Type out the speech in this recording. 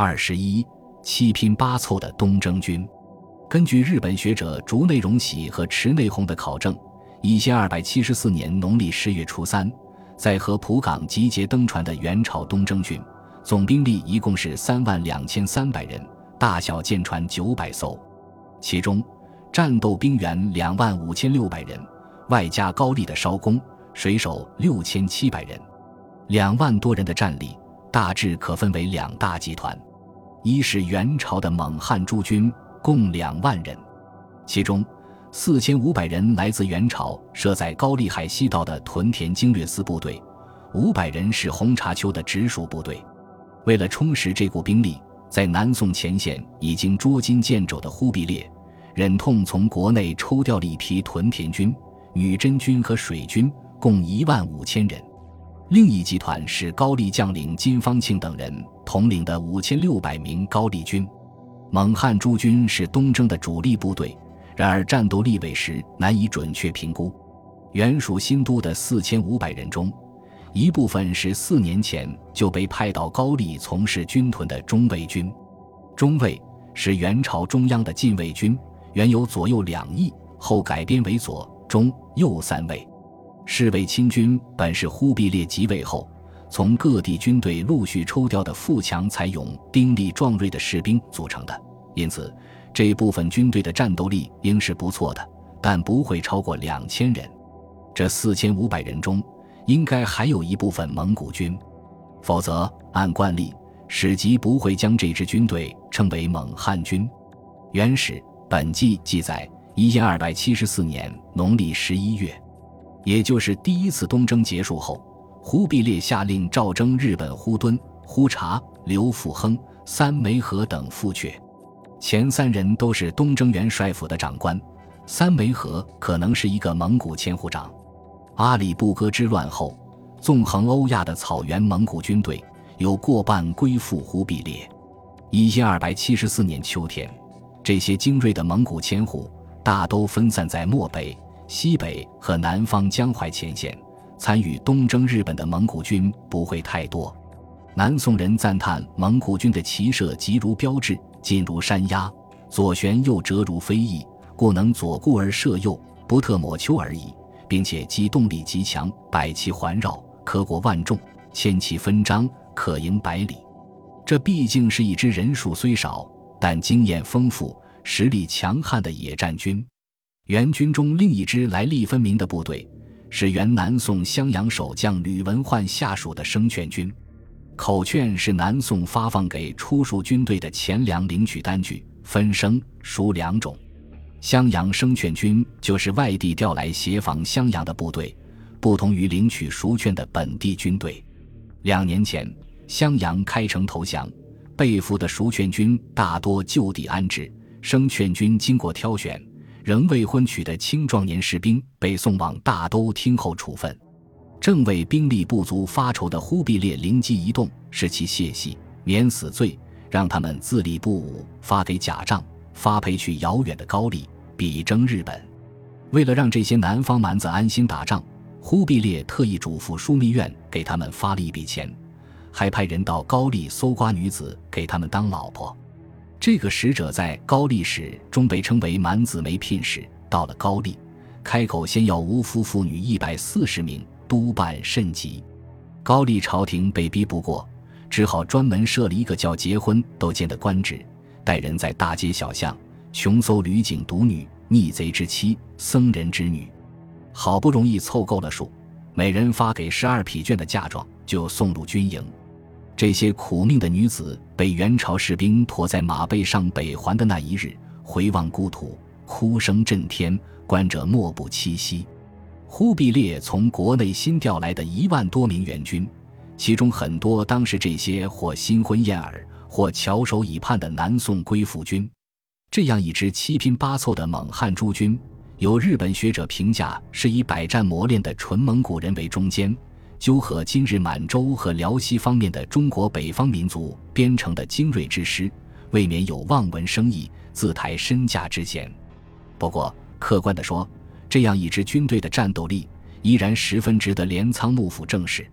二十一，七拼八凑的东征军。根据日本学者竹内荣喜和池内弘的考证，一千二百七十四年农历十月初三，在河浦港集结登船的元朝东征军，总兵力一共是三万两千三百人，大小舰船九百艘，其中战斗兵员两万五千六百人，外加高丽的艄工、水手六千七百人，两万多人的战力大致可分为两大集团。一是元朝的蒙汉诸军，共两万人，其中四千五百人来自元朝设在高丽海西道的屯田经略司部队，五百人是红茶丘的直属部队。为了充实这股兵力，在南宋前线已经捉襟见肘的忽必烈，忍痛从国内抽调了一批屯田军、女真军和水军，共一万五千人。另一集团是高丽将领金方庆等人统领的五千六百名高丽军，蒙汉诸军是东征的主力部队，然而战斗力委实难以准确评估。原属新都的四千五百人中，一部分是四年前就被派到高丽从事军屯的中卫军。中卫是元朝中央的禁卫军，原有左右两翼，后改编为左、中、右三卫。侍卫亲军本是忽必烈即位后，从各地军队陆续抽调的富强才勇、兵力壮锐的士兵组成的，因此这部分军队的战斗力应是不错的，但不会超过两千人。这四千五百人中，应该还有一部分蒙古军，否则按惯例，史籍不会将这支军队称为蒙汉军。《元史·本纪》记载，一千二百七十四年农历十一月。也就是第一次东征结束后，忽必烈下令召征日本忽敦、忽察、刘富亨、三梅河等副阙，前三人都是东征元帅府的长官，三梅河可能是一个蒙古千户长。阿里不哥之乱后，纵横欧亚的草原蒙古军队有过半归附忽必烈。一千二百七十四年秋天，这些精锐的蒙古千户大都分散在漠北。西北和南方江淮前线，参与东征日本的蒙古军不会太多。南宋人赞叹蒙古军的骑射急如标志，近如山鸦，左旋右折如飞翼，故能左顾而射右，不特抹丘而已，并且机动力极强，百骑环绕，可过万众，千骑分张，可迎百里。这毕竟是一支人数虽少，但经验丰富、实力强悍的野战军。元军中另一支来历分明的部队，是原南宋襄阳守将吕文焕下属的生劝军。口劝是南宋发放给出戍军队的钱粮领取单据，分生熟两种。襄阳生劝军就是外地调来协防襄阳的部队，不同于领取赎券的本地军队。两年前，襄阳开城投降，被俘的熟券军大多就地安置，生劝军经过挑选。仍未婚娶的青壮年士兵被送往大都听候处分，正为兵力不足发愁的忽必烈灵机一动，使其泄息免死罪，让他们自立不武，发给假账，发配去遥远的高丽，比征日本。为了让这些南方蛮子安心打仗，忽必烈特意嘱咐枢密院给他们发了一笔钱，还派人到高丽搜刮女子给他们当老婆。这个使者在高丽史中被称为满子梅聘使，到了高丽，开口先要无夫妇女一百四十名，督办甚急。高丽朝廷被逼不过，只好专门设了一个叫结婚都监的官职，带人在大街小巷穷搜吕景独女、逆贼之妻、僧人之女，好不容易凑够了数，每人发给十二匹绢的嫁妆，就送入军营。这些苦命的女子被元朝士兵驮在马背上北还的那一日，回望故土，哭声震天，观者莫不凄惜。忽必烈从国内新调来的一万多名援军，其中很多当时这些或新婚燕尔，或翘首以盼的南宋归附军。这样一支七拼八凑的蒙汉诸军，有日本学者评价是以百战磨练的纯蒙古人为中间。纠合今日满洲和辽西方面的中国北方民族编成的精锐之师，未免有望文生义、自抬身价之嫌。不过，客观地说，这样一支军队的战斗力依然十分值得镰仓幕府正视。